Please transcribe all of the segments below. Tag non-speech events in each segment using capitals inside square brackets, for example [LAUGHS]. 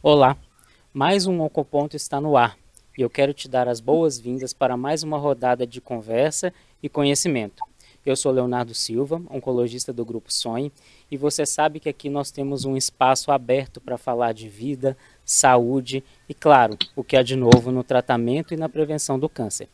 Olá, mais um Oncoponto está no ar e eu quero te dar as boas-vindas para mais uma rodada de conversa e conhecimento. Eu sou Leonardo Silva, oncologista do Grupo Sonhe, e você sabe que aqui nós temos um espaço aberto para falar de vida, saúde e, claro, o que há de novo no tratamento e na prevenção do câncer.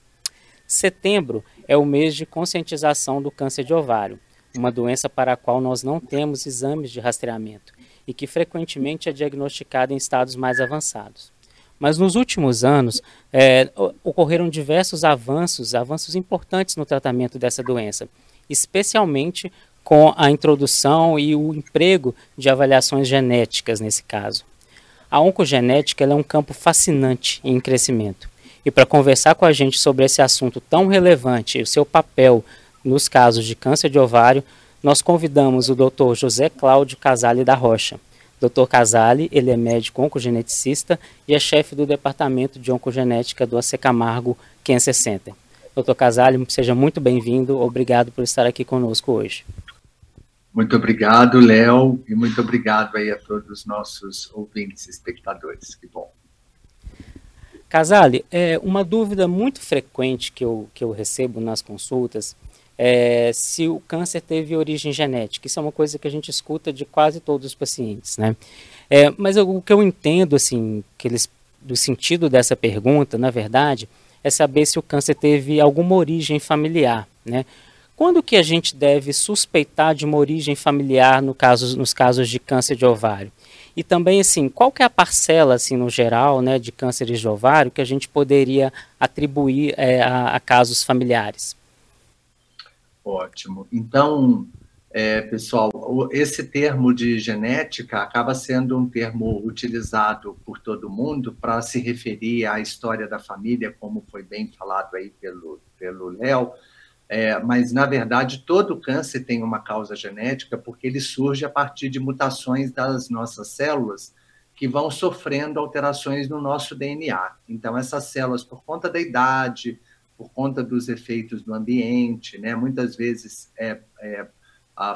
Setembro é o mês de conscientização do câncer de ovário, uma doença para a qual nós não temos exames de rastreamento e que frequentemente é diagnosticada em estados mais avançados. Mas nos últimos anos é, ocorreram diversos avanços, avanços importantes no tratamento dessa doença, especialmente com a introdução e o emprego de avaliações genéticas nesse caso. A oncogenética é um campo fascinante em crescimento. E para conversar com a gente sobre esse assunto tão relevante e o seu papel nos casos de câncer de ovário, nós convidamos o Dr. José Cláudio Casale da Rocha. Dr. Casale, ele é médico oncogeneticista e é chefe do departamento de oncogenética do AC Camargo Cancer Center. Dr. Casale, seja muito bem-vindo. Obrigado por estar aqui conosco hoje. Muito obrigado, Léo, e muito obrigado aí a todos os nossos ouvintes e espectadores. Que bom. Casale, é uma dúvida muito frequente que eu, que eu recebo nas consultas é, se o câncer teve origem genética. Isso é uma coisa que a gente escuta de quase todos os pacientes, né? É, mas eu, o que eu entendo, assim, que eles, do sentido dessa pergunta, na verdade, é saber se o câncer teve alguma origem familiar, né? Quando que a gente deve suspeitar de uma origem familiar no caso, nos casos de câncer de ovário? E também, assim, qual que é a parcela, assim, no geral, né, de cânceres de ovário que a gente poderia atribuir é, a, a casos familiares? Ótimo. Então, é, pessoal, esse termo de genética acaba sendo um termo utilizado por todo mundo para se referir à história da família, como foi bem falado aí pelo pelo Léo. É, mas, na verdade, todo câncer tem uma causa genética, porque ele surge a partir de mutações das nossas células que vão sofrendo alterações no nosso DNA. Então, essas células, por conta da idade, por conta dos efeitos do ambiente, né? muitas vezes é, é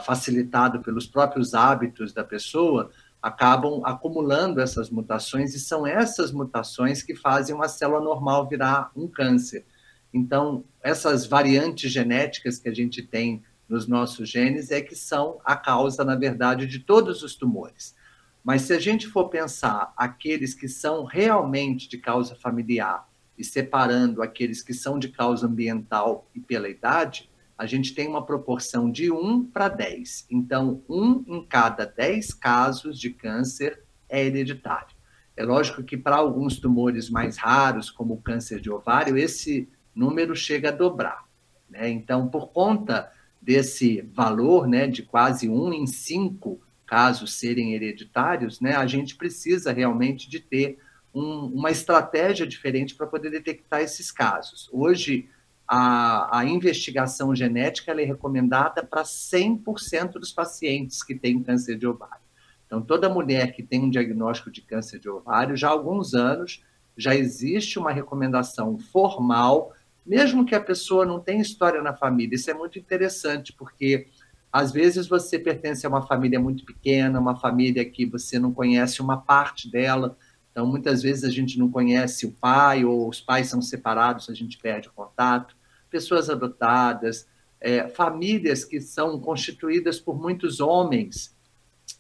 facilitado pelos próprios hábitos da pessoa, acabam acumulando essas mutações e são essas mutações que fazem uma célula normal virar um câncer. Então, essas variantes genéticas que a gente tem nos nossos genes é que são a causa, na verdade, de todos os tumores. Mas se a gente for pensar aqueles que são realmente de causa familiar, e separando aqueles que são de causa ambiental e pela idade, a gente tem uma proporção de 1 para 10. Então, um em cada 10 casos de câncer é hereditário. É lógico que para alguns tumores mais raros, como o câncer de ovário, esse número chega a dobrar. Né? Então, por conta desse valor né, de quase 1 em 5 casos serem hereditários, né, a gente precisa realmente de ter um, uma estratégia diferente para poder detectar esses casos. Hoje, a, a investigação genética é recomendada para 100% dos pacientes que têm câncer de ovário. Então, toda mulher que tem um diagnóstico de câncer de ovário, já há alguns anos, já existe uma recomendação formal, mesmo que a pessoa não tenha história na família. Isso é muito interessante, porque às vezes você pertence a uma família muito pequena, uma família que você não conhece uma parte dela, então, muitas vezes a gente não conhece o pai, ou os pais são separados, a gente perde o contato. Pessoas adotadas, é, famílias que são constituídas por muitos homens,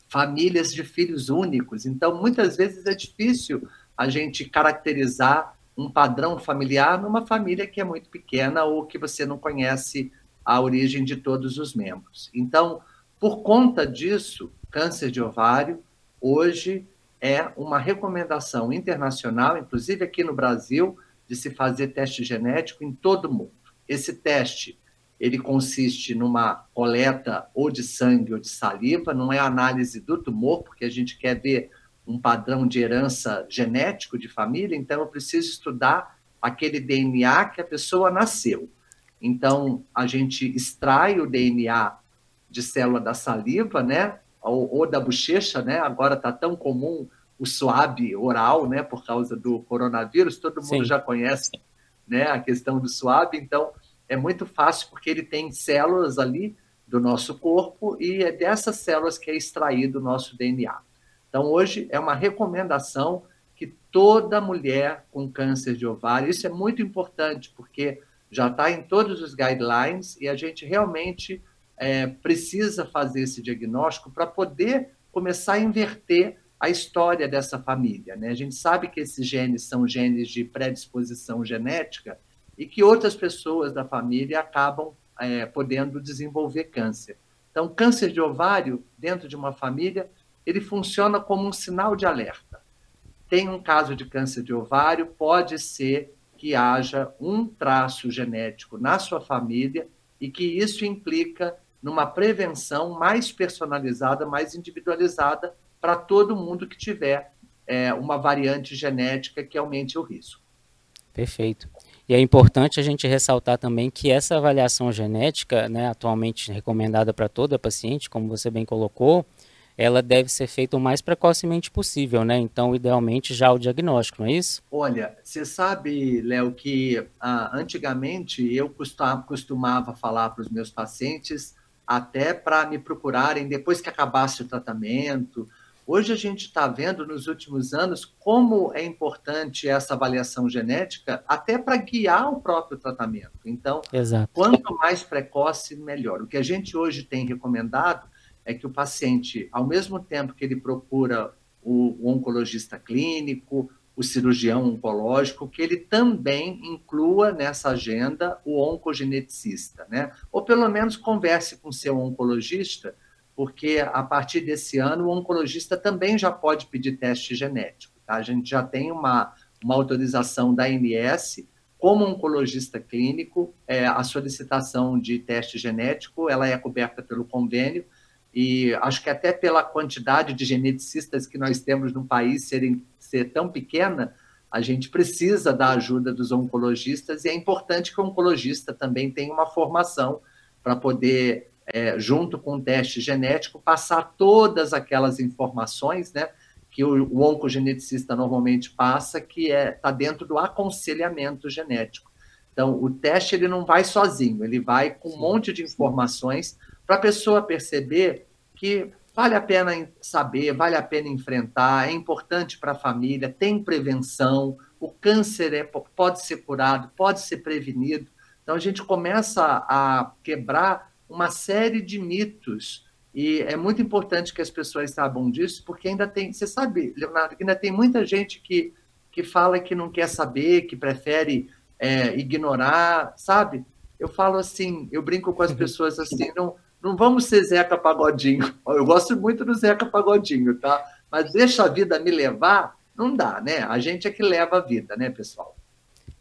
famílias de filhos únicos. Então, muitas vezes é difícil a gente caracterizar um padrão familiar numa família que é muito pequena ou que você não conhece a origem de todos os membros. Então, por conta disso, câncer de ovário, hoje é uma recomendação internacional, inclusive aqui no Brasil, de se fazer teste genético em todo o mundo. Esse teste ele consiste numa coleta ou de sangue ou de saliva, não é análise do tumor, porque a gente quer ver um padrão de herança genético de família, então eu preciso estudar aquele DNA que a pessoa nasceu. Então, a gente extrai o DNA de célula da saliva, né? Ou, ou da bochecha, né? Agora está tão comum o suave oral, né? Por causa do coronavírus, todo mundo Sim. já conhece, né? A questão do suave, então é muito fácil porque ele tem células ali do nosso corpo e é dessas células que é extraído o nosso DNA. Então, hoje é uma recomendação que toda mulher com câncer de ovário, isso é muito importante, porque já está em todos os guidelines e a gente realmente é, precisa fazer esse diagnóstico para poder começar a inverter a história dessa família. Né? A gente sabe que esses genes são genes de predisposição genética e que outras pessoas da família acabam é, podendo desenvolver câncer. Então, câncer de ovário dentro de uma família, ele funciona como um sinal de alerta. Tem um caso de câncer de ovário, pode ser que haja um traço genético na sua família e que isso implica numa prevenção mais personalizada, mais individualizada para todo mundo que tiver é, uma variante genética que aumente o risco. Perfeito. E é importante a gente ressaltar também que essa avaliação genética, né, atualmente recomendada para toda paciente, como você bem colocou, ela deve ser feita o mais precocemente possível, né? Então, idealmente, já o diagnóstico, não é isso? Olha, você sabe, Léo, que ah, antigamente eu costumava falar para os meus pacientes até para me procurarem depois que acabasse o tratamento. Hoje a gente está vendo nos últimos anos como é importante essa avaliação genética até para guiar o próprio tratamento. Então, Exato. quanto mais precoce, melhor. O que a gente hoje tem recomendado é que o paciente, ao mesmo tempo que ele procura o, o oncologista clínico, o cirurgião oncológico, que ele também inclua nessa agenda o oncogeneticista, né? Ou pelo menos converse com seu oncologista, porque a partir desse ano o oncologista também já pode pedir teste genético, tá? A gente já tem uma, uma autorização da ANS como oncologista clínico, é, a solicitação de teste genético, ela é coberta pelo convênio, e acho que até pela quantidade de geneticistas que nós temos no país serem, ser tão pequena, a gente precisa da ajuda dos oncologistas e é importante que o oncologista também tenha uma formação para poder, é, junto com o teste genético, passar todas aquelas informações né, que o, o oncogeneticista normalmente passa, que está é, tá dentro do aconselhamento genético. Então, o teste ele não vai sozinho, ele vai com um monte de informações para a pessoa perceber que vale a pena saber, vale a pena enfrentar, é importante para a família, tem prevenção, o câncer é, pode ser curado, pode ser prevenido. Então a gente começa a quebrar uma série de mitos e é muito importante que as pessoas saibam disso, porque ainda tem, você sabe, Leonardo, ainda tem muita gente que, que fala que não quer saber, que prefere é, ignorar, sabe? Eu falo assim, eu brinco com as pessoas assim, não, não vamos ser Zeca Pagodinho. [LAUGHS] Eu gosto muito do Zeca Pagodinho, tá? Mas deixa a vida me levar, não dá, né? A gente é que leva a vida, né, pessoal?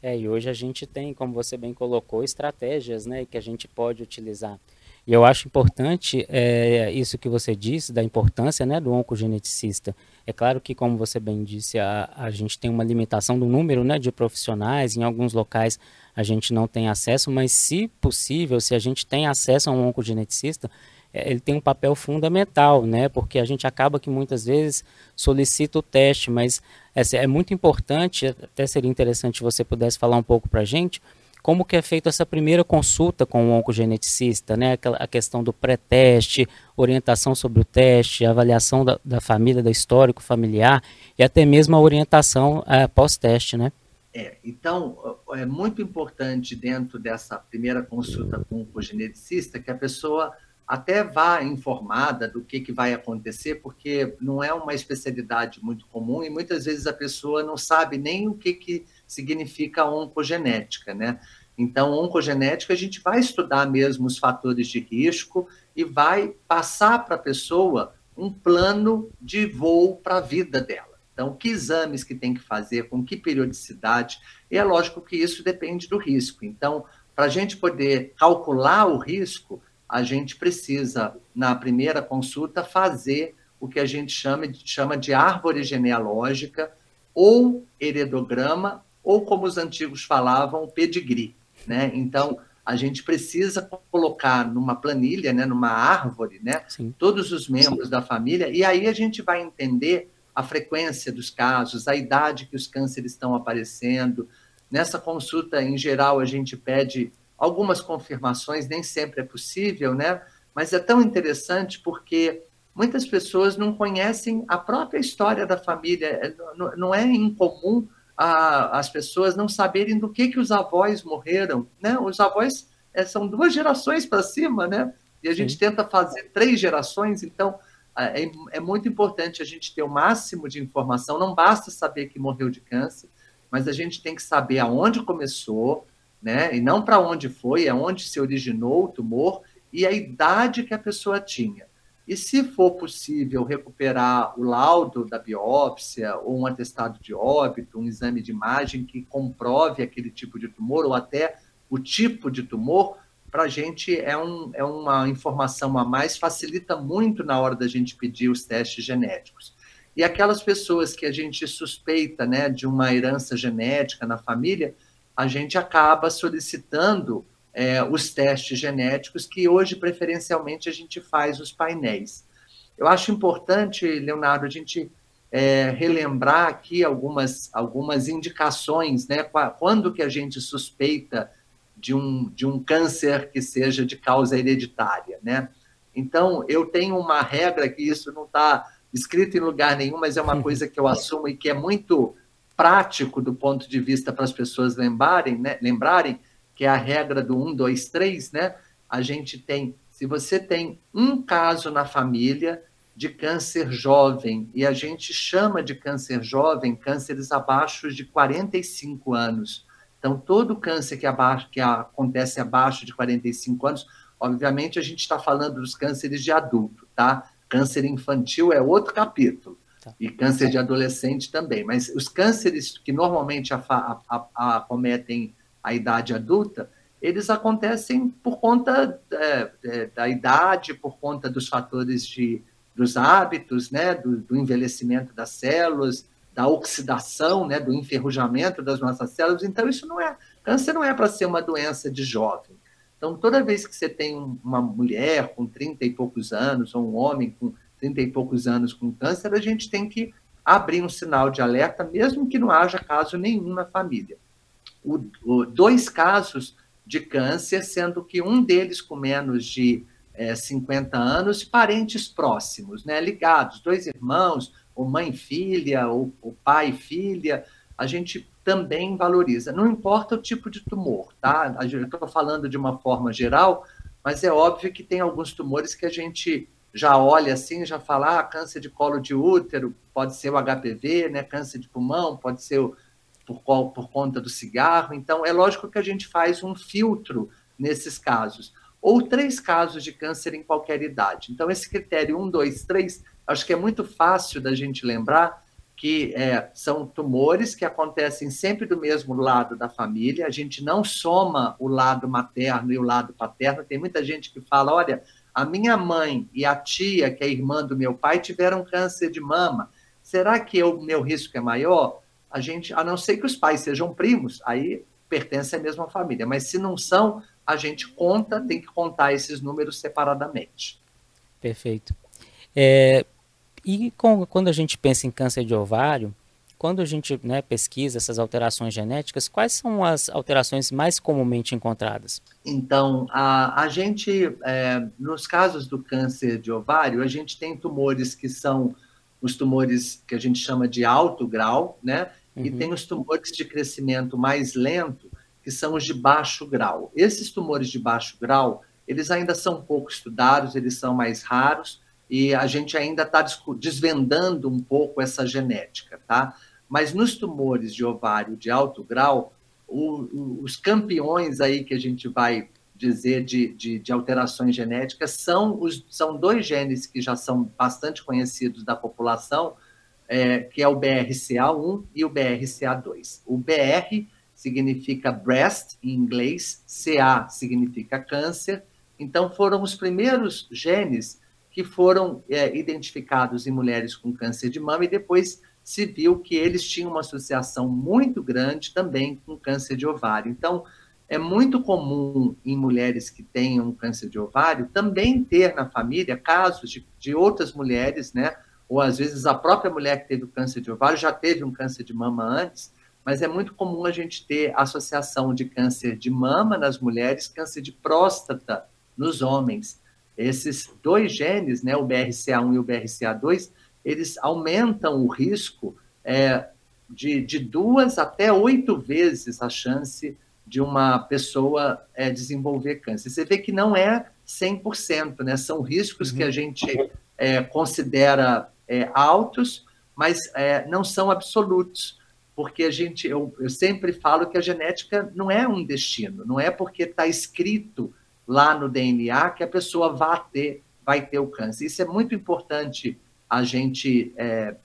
É, e hoje a gente tem, como você bem colocou, estratégias, né, que a gente pode utilizar. E eu acho importante é, isso que você disse, da importância né, do oncogeneticista. É claro que, como você bem disse, a, a gente tem uma limitação do número né, de profissionais, em alguns locais a gente não tem acesso, mas se possível, se a gente tem acesso a um oncogeneticista, é, ele tem um papel fundamental, né? Porque a gente acaba que muitas vezes solicita o teste, mas é, é muito importante, até seria interessante se você pudesse falar um pouco para a gente, como que é feita essa primeira consulta com o oncogeneticista, né? A questão do pré-teste, orientação sobre o teste, avaliação da, da, família, da histórico familiar e até mesmo a orientação é, pós-teste, né? É, então, é muito importante dentro dessa primeira consulta com o oncogeneticista que a pessoa até vá informada do que, que vai acontecer, porque não é uma especialidade muito comum e muitas vezes a pessoa não sabe nem o que, que significa oncogenética, né? Então, oncogenética, a gente vai estudar mesmo os fatores de risco e vai passar para a pessoa um plano de voo para a vida dela. Então, que exames que tem que fazer, com que periodicidade, e é lógico que isso depende do risco. Então, para a gente poder calcular o risco, a gente precisa, na primeira consulta, fazer o que a gente chama de, chama de árvore genealógica, ou heredograma, ou como os antigos falavam, pedigree. Né? Então, a gente precisa colocar numa planilha, né, numa árvore, né, todos os membros Sim. da família, e aí a gente vai entender a frequência dos casos, a idade que os cânceres estão aparecendo. Nessa consulta, em geral, a gente pede algumas confirmações, nem sempre é possível, né? Mas é tão interessante porque muitas pessoas não conhecem a própria história da família. É, não é incomum a, as pessoas não saberem do que, que os avós morreram. Né? Os avós é, são duas gerações para cima, né? E a gente Sim. tenta fazer três gerações, então é, é, muito importante a gente ter o máximo de informação. Não basta saber que morreu de câncer, mas a gente tem que saber aonde começou, né? E não para onde foi, aonde se originou o tumor e a idade que a pessoa tinha. E se for possível recuperar o laudo da biópsia ou um atestado de óbito, um exame de imagem que comprove aquele tipo de tumor ou até o tipo de tumor, para a gente é, um, é uma informação a mais, facilita muito na hora da gente pedir os testes genéticos. E aquelas pessoas que a gente suspeita né, de uma herança genética na família, a gente acaba solicitando é, os testes genéticos, que hoje, preferencialmente, a gente faz os painéis. Eu acho importante, Leonardo, a gente é, relembrar aqui algumas, algumas indicações, né? Quando que a gente suspeita de um, de um câncer que seja de causa hereditária, né? Então, eu tenho uma regra que isso não está escrito em lugar nenhum, mas é uma [LAUGHS] coisa que eu assumo e que é muito prático do ponto de vista para as pessoas lembrarem, né? lembrarem que é a regra do 1, 2, 3, né? A gente tem, se você tem um caso na família de câncer jovem, e a gente chama de câncer jovem cânceres abaixo de 45 anos. Então, todo câncer que, abaixo, que acontece abaixo de 45 anos, obviamente a gente está falando dos cânceres de adulto, tá? Câncer infantil é outro capítulo. Tá. E câncer de adolescente também. Mas os cânceres que normalmente acometem a idade adulta, eles acontecem por conta é, é, da idade, por conta dos fatores de, dos hábitos, né, do, do, envelhecimento das células, da oxidação, né, do enferrujamento das nossas células. Então, isso não é. Câncer não é para ser uma doença de jovem. Então, toda vez que você tem uma mulher com 30 e poucos anos, ou um homem com 30 e poucos anos com câncer, a gente tem que abrir um sinal de alerta, mesmo que não haja caso nenhum na família o, o, dois casos de câncer, sendo que um deles com menos de é, 50 anos, parentes próximos, né, ligados, dois irmãos, ou mãe e filha, ou, ou pai e filha, a gente também valoriza. Não importa o tipo de tumor, tá? Eu estou falando de uma forma geral, mas é óbvio que tem alguns tumores que a gente já olha assim, já fala, ah, câncer de colo de útero, pode ser o HPV, né? Câncer de pulmão, pode ser o por, qual, por conta do cigarro. Então, é lógico que a gente faz um filtro nesses casos. Ou três casos de câncer em qualquer idade. Então, esse critério 1, 2, 3, acho que é muito fácil da gente lembrar que é, são tumores que acontecem sempre do mesmo lado da família, a gente não soma o lado materno e o lado paterno. Tem muita gente que fala: olha, a minha mãe e a tia, que é irmã do meu pai, tiveram câncer de mama. Será que o meu risco é maior? A gente, a não ser que os pais sejam primos, aí pertence à mesma família. Mas se não são, a gente conta, tem que contar esses números separadamente. Perfeito. É, e com, quando a gente pensa em câncer de ovário, quando a gente né, pesquisa essas alterações genéticas, quais são as alterações mais comumente encontradas? Então, a, a gente, é, nos casos do câncer de ovário, a gente tem tumores que são os tumores que a gente chama de alto grau, né? Uhum. E tem os tumores de crescimento mais lento, que são os de baixo grau. Esses tumores de baixo grau, eles ainda são pouco estudados, eles são mais raros, e a gente ainda está desvendando um pouco essa genética, tá? Mas nos tumores de ovário de alto grau, o, o, os campeões aí que a gente vai dizer de, de, de, alterações genéticas são, os, são dois genes que já são bastante conhecidos da população, é, que é o BRCA1 e o BRCA2. O BR significa breast em inglês, CA significa câncer. Então, foram os primeiros genes que foram é, identificados em mulheres com câncer de mama e depois se viu que eles tinham uma associação muito grande também com câncer de ovário. Então, é muito comum em mulheres que tenham câncer de ovário também ter na família casos de, de outras mulheres, né? Ou às vezes a própria mulher que teve o câncer de ovário já teve um câncer de mama antes, mas é muito comum a gente ter associação de câncer de mama nas mulheres, câncer de próstata nos homens. Esses dois genes, né, o BRCA1 e o BRCA2, eles aumentam o risco é, de, de duas até oito vezes a chance de uma pessoa é, desenvolver câncer. Você vê que não é 100%, né? São riscos uhum. que a gente é, considera é, altos, mas é, não são absolutos, porque a gente, eu, eu, sempre falo que a genética não é um destino, não é porque está escrito lá no DNA que a pessoa vai ter, vai ter o câncer. Isso é muito importante a gente é,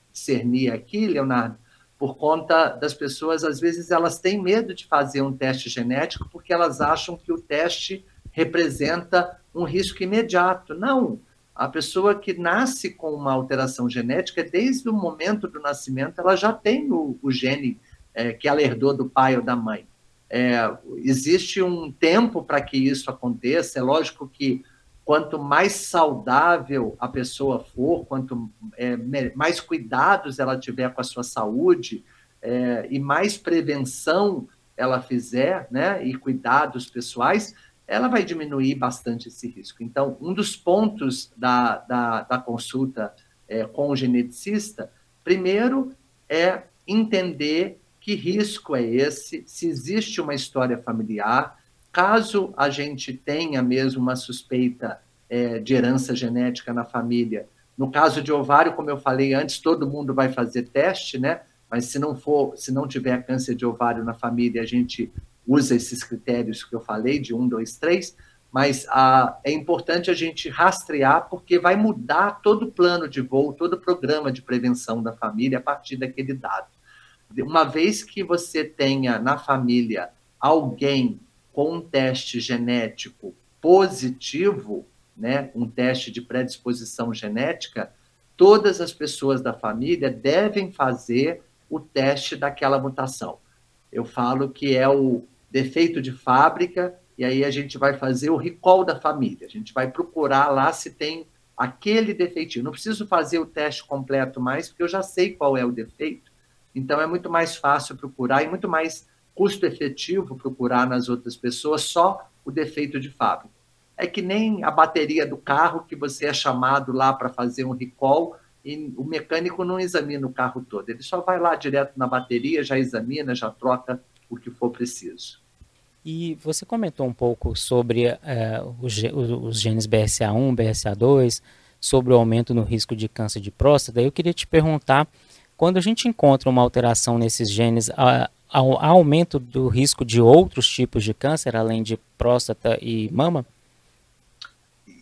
aqui, Leonardo, por conta das pessoas, às vezes elas têm medo de fazer um teste genético porque elas acham que o teste representa um risco imediato. Não, a pessoa que nasce com uma alteração genética, desde o momento do nascimento, ela já tem o, o gene é, que ela herdou do pai ou da mãe. É, existe um tempo para que isso aconteça. É lógico que quanto mais saudável a pessoa for, quanto é, mais cuidados ela tiver com a sua saúde é, e mais prevenção ela fizer, né, e cuidados pessoais, ela vai diminuir bastante esse risco. Então, um dos pontos da, da, da consulta é, com o geneticista, primeiro é entender que risco é esse, se existe uma história familiar, Caso a gente tenha mesmo uma suspeita é, de herança genética na família, no caso de ovário, como eu falei antes, todo mundo vai fazer teste, né? Mas se não for, se não tiver câncer de ovário na família, a gente usa esses critérios que eu falei, de um, dois, três, mas a, é importante a gente rastrear, porque vai mudar todo o plano de voo, todo o programa de prevenção da família a partir daquele dado. Uma vez que você tenha na família alguém com um teste genético positivo, né, um teste de predisposição genética, todas as pessoas da família devem fazer o teste daquela mutação. Eu falo que é o defeito de fábrica, e aí a gente vai fazer o recall da família. A gente vai procurar lá se tem aquele defeitinho. Não preciso fazer o teste completo mais, porque eu já sei qual é o defeito. Então é muito mais fácil procurar e muito mais custo efetivo procurar nas outras pessoas só o defeito de fábrica. É que nem a bateria do carro que você é chamado lá para fazer um recall e o mecânico não examina o carro todo, ele só vai lá direto na bateria, já examina, já troca o que for preciso. E você comentou um pouco sobre uh, os, genes BRCA1, BRCA2, sobre o aumento no risco de câncer de próstata. Eu queria te perguntar, quando a gente encontra uma alteração nesses genes, uh, ao aumento do risco de outros tipos de câncer, além de próstata e mama?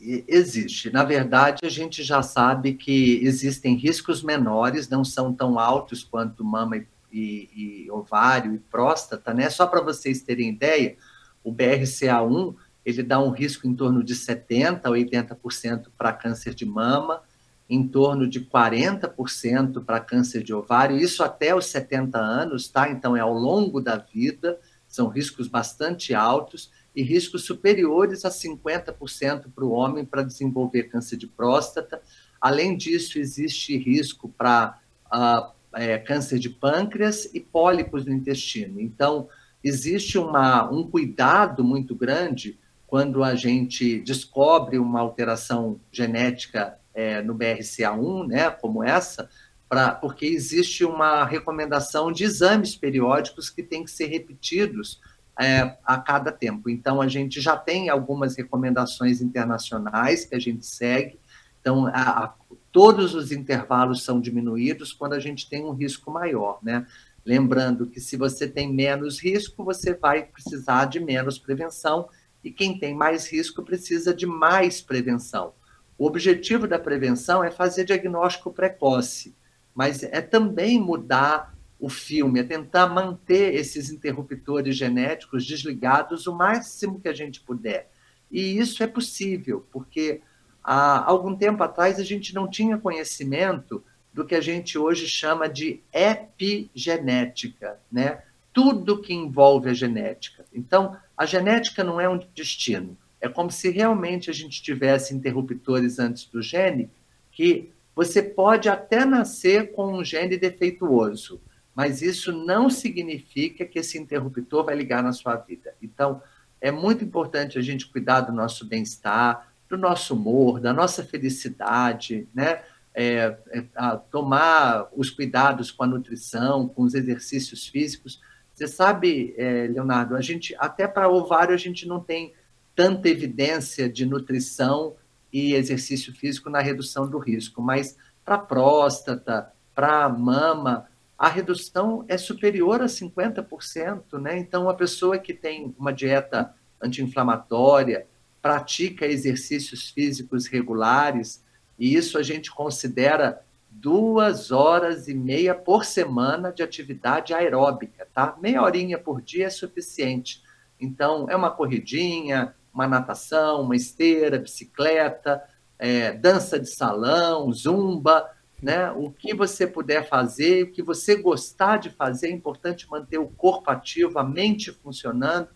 Existe. Na verdade, a gente já sabe que existem riscos menores, não são tão altos quanto mama e, e, e ovário e próstata, né? Só para vocês terem ideia, o BRCA1 ele dá um risco em torno de 70% a 80% para câncer de mama, em torno de 40% para câncer de ovário, isso até os 70 anos, tá? Então é ao longo da vida, são riscos bastante altos e riscos superiores a 50% para o homem para desenvolver câncer de próstata. Além disso, existe risco para uh, é, câncer de pâncreas e pólipos no intestino. Então, existe uma, um cuidado muito grande quando a gente descobre uma alteração genética é, no BRCA1, né, como essa, pra, porque existe uma recomendação de exames periódicos que têm que ser repetidos é, a cada tempo. Então, a gente já tem algumas recomendações internacionais que a gente segue. Então, a, a, todos os intervalos são diminuídos quando a gente tem um risco maior, né? Lembrando que se você tem menos risco, você vai precisar de menos prevenção, e quem tem mais risco precisa de mais prevenção. O objetivo da prevenção é fazer diagnóstico precoce, mas é também mudar o filme, é tentar manter esses interruptores genéticos desligados o máximo que a gente puder. E isso é possível, porque há algum tempo atrás a gente não tinha conhecimento do que a gente hoje chama de epigenética, né? Tudo que envolve a genética. Então, a genética não é um destino. É como se realmente a gente tivesse interruptores antes do gene, que você pode até nascer com um gene defeituoso, mas isso não significa que esse interruptor vai ligar na sua vida. Então, é muito importante a gente cuidar do nosso bem-estar, do nosso humor, da nossa felicidade, né? É, é, tomar os cuidados com a nutrição, com os exercícios físicos. Você sabe, é, Leonardo, a gente até para ovário a gente não tem tanta evidência de nutrição e exercício físico na redução do risco, mas para próstata, para mama, a redução é superior a 50%, né? Então, a pessoa que tem uma dieta anti-inflamatória, pratica exercícios físicos regulares, e isso a gente considera duas horas e meia por semana de atividade aeróbica, tá? Meia horinha por dia é suficiente. Então, é uma corridinha, uma natação, uma esteira, bicicleta, é, dança de salão, zumba, né? O que você puder fazer, o que você gostar de fazer, é importante manter o corpo ativo, a mente funcionando,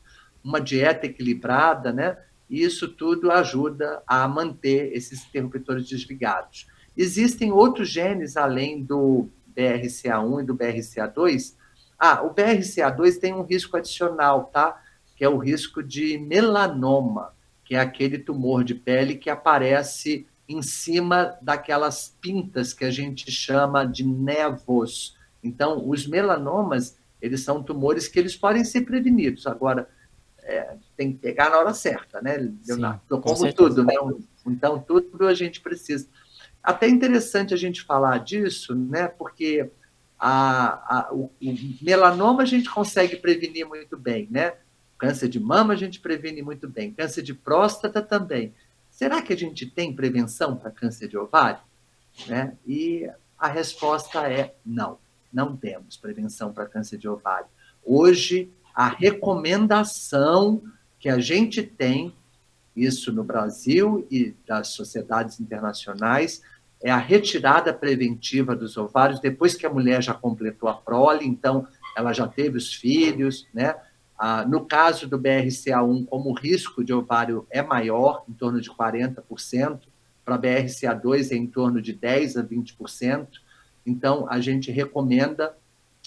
uma dieta equilibrada, né? E isso tudo ajuda a manter esses interruptores desligados. Existem outros genes além do BRCA1 e do BRCA2. Ah, o BRCA2 tem um risco adicional, tá? Que é o risco de melanoma, que é aquele tumor de pele que aparece em cima daquelas pintas que a gente chama de nevos. Então, os melanomas, eles são tumores que eles podem ser prevenidos. Agora, é, tem que pegar na hora certa, né, Leonardo? Sim, Como tudo, né? Então, tudo a gente precisa. Até interessante a gente falar disso, né? Porque a, a, o, o, melanoma a gente consegue prevenir muito bem, né? Câncer de mama a gente previne muito bem, câncer de próstata também. Será que a gente tem prevenção para câncer de ovário? Né? E a resposta é não, não temos prevenção para câncer de ovário. Hoje, a recomendação que a gente tem, isso no Brasil e das sociedades internacionais, é a retirada preventiva dos ovários depois que a mulher já completou a prole, então ela já teve os filhos, né? Ah, no caso do BRCA1, como o risco de ovário é maior, em torno de 40%, para BRCA2 é em torno de 10% a 20%, então a gente recomenda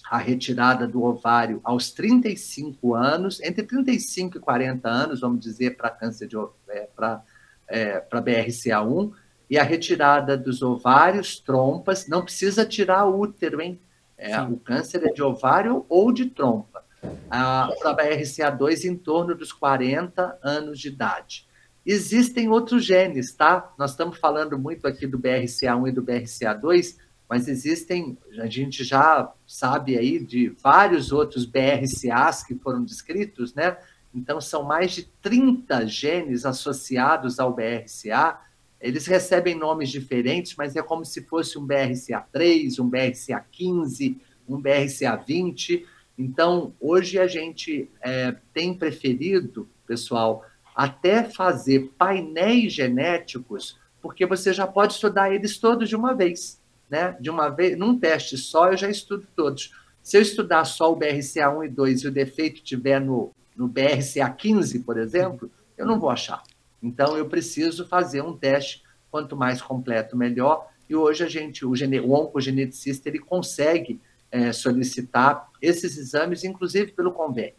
a retirada do ovário aos 35 anos, entre 35 e 40 anos, vamos dizer, para câncer de é, para é, BRCA1, e a retirada dos ovários, trompas, não precisa tirar o útero, hein? É, o câncer é de ovário ou de trompa a, para a BRCA2 em torno dos 40 anos de idade. Existem outros genes, tá? Nós estamos falando muito aqui do BRCA1 e do BRCA2, mas existem, a gente já sabe aí de vários outros BRCAs que foram descritos, né? Então, são mais de 30 genes associados ao BRCA. Eles recebem nomes diferentes, mas é como se fosse um BRCA3, um BRCA15, um BRCA20. Então, hoje a gente é, tem preferido, pessoal, até fazer painéis genéticos, porque você já pode estudar eles todos de uma vez, né? De uma vez, num teste só, eu já estudo todos. Se eu estudar só o BRCA1 e 2 e o defeito tiver no, no BRCA15, por exemplo, eu não vou achar. Então, eu preciso fazer um teste, quanto mais completo, melhor. E hoje a gente, o, gene, o oncogeneticista, ele consegue é, solicitar esses exames, inclusive pelo convênio.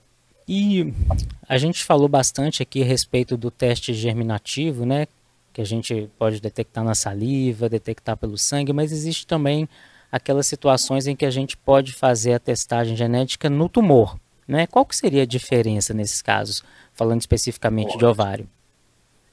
E a gente falou bastante aqui a respeito do teste germinativo, né? Que a gente pode detectar na saliva, detectar pelo sangue, mas existe também aquelas situações em que a gente pode fazer a testagem genética no tumor, né? Qual que seria a diferença nesses casos, falando especificamente de ovário?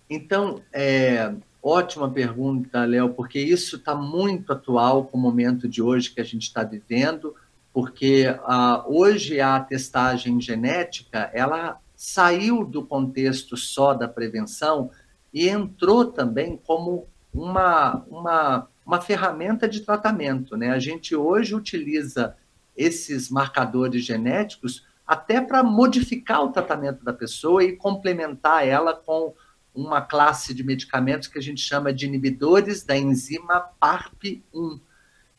Então, é, Ótima pergunta, Léo, porque isso está muito atual com o momento de hoje que a gente está vivendo, porque uh, hoje a testagem genética ela saiu do contexto só da prevenção e entrou também como uma, uma, uma ferramenta de tratamento. Né? A gente hoje utiliza esses marcadores genéticos até para modificar o tratamento da pessoa e complementar ela com uma classe de medicamentos que a gente chama de inibidores da enzima PARP1.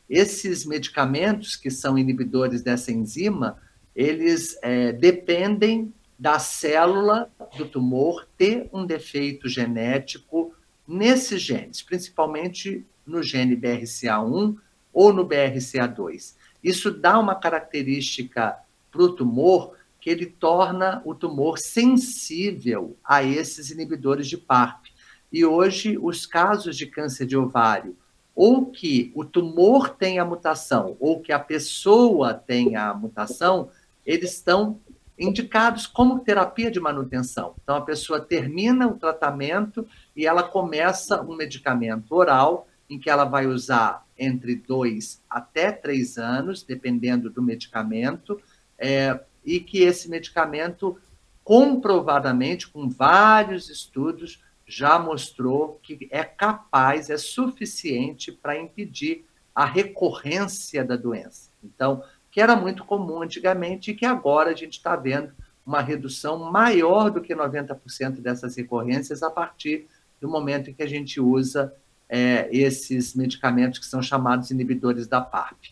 Esses medicamentos, que são inibidores dessa enzima, eles é, dependem da célula do tumor ter um defeito genético nesses genes, principalmente no gene BRCA1 ou no BRCA2. Isso dá uma característica para o tumor que ele torna o tumor sensível a esses inibidores de PARP. E hoje, os casos de câncer de ovário, ou que o tumor tenha mutação, ou que a pessoa tenha a mutação, eles estão indicados como terapia de manutenção. Então, a pessoa termina o tratamento e ela começa um medicamento oral, em que ela vai usar entre dois até três anos, dependendo do medicamento, é, e que esse medicamento, comprovadamente, com vários estudos, já mostrou que é capaz, é suficiente para impedir a recorrência da doença. Então, que era muito comum antigamente e que agora a gente está vendo uma redução maior do que 90% dessas recorrências a partir do momento em que a gente usa é, esses medicamentos que são chamados inibidores da PARP.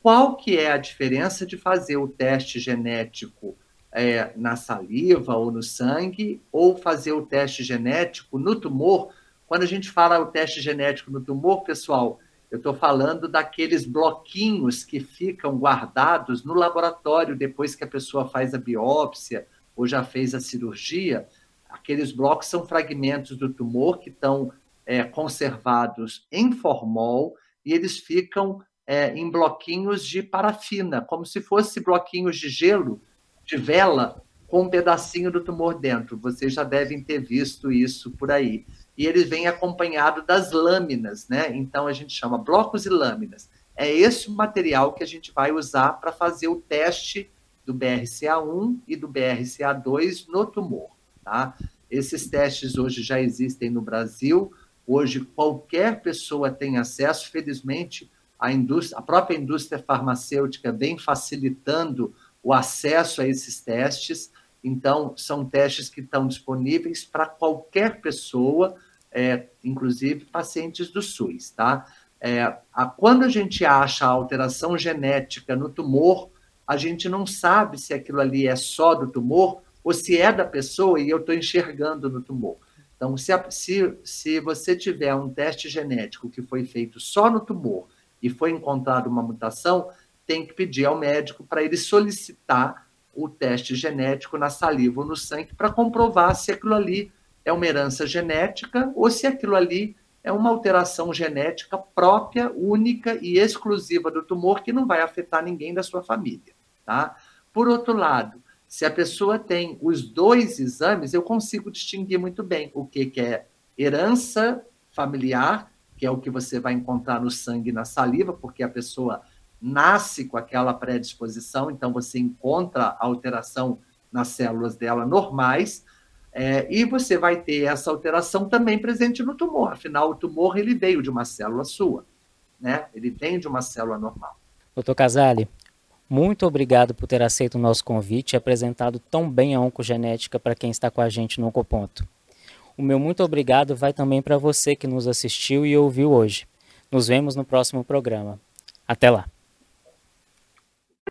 Qual que é a diferença de fazer o teste genético é, na saliva ou no sangue, ou fazer o teste genético no tumor? Quando a gente fala o teste genético no tumor, pessoal, eu estou falando daqueles bloquinhos que ficam guardados no laboratório depois que a pessoa faz a biópsia ou já fez a cirurgia. Aqueles blocos são fragmentos do tumor que estão é, conservados em formol e eles ficam é, em bloquinhos de parafina, como se fosse bloquinhos de gelo, de vela, com um pedacinho do tumor dentro. Vocês já devem ter visto isso por aí e eles vêm acompanhado das lâminas, né? Então a gente chama blocos e lâminas. É esse o material que a gente vai usar para fazer o teste do BRCA1 e do BRCA2 no tumor, tá? Esses testes hoje já existem no Brasil. Hoje qualquer pessoa tem acesso, felizmente a, indústria, a própria indústria farmacêutica vem facilitando o acesso a esses testes. Então, são testes que estão disponíveis para qualquer pessoa, é, inclusive pacientes do SUS, tá? É, a, quando a gente acha a alteração genética no tumor, a gente não sabe se aquilo ali é só do tumor ou se é da pessoa e eu estou enxergando no tumor. Então, se, a, se, se você tiver um teste genético que foi feito só no tumor e foi encontrada uma mutação, tem que pedir ao médico para ele solicitar o teste genético na saliva ou no sangue para comprovar se aquilo ali é uma herança genética ou se aquilo ali é uma alteração genética própria, única e exclusiva do tumor que não vai afetar ninguém da sua família, tá? Por outro lado, se a pessoa tem os dois exames, eu consigo distinguir muito bem o que, que é herança familiar, que é o que você vai encontrar no sangue e na saliva, porque a pessoa nasce com aquela predisposição, então você encontra a alteração nas células dela normais, é, e você vai ter essa alteração também presente no tumor. Afinal, o tumor ele veio de uma célula sua, né? Ele vem de uma célula normal. Doutor Casale, muito obrigado por ter aceito o nosso convite e apresentado tão bem a oncogenética para quem está com a gente no Oncoponto. O meu muito obrigado vai também para você que nos assistiu e ouviu hoje. Nos vemos no próximo programa. Até lá!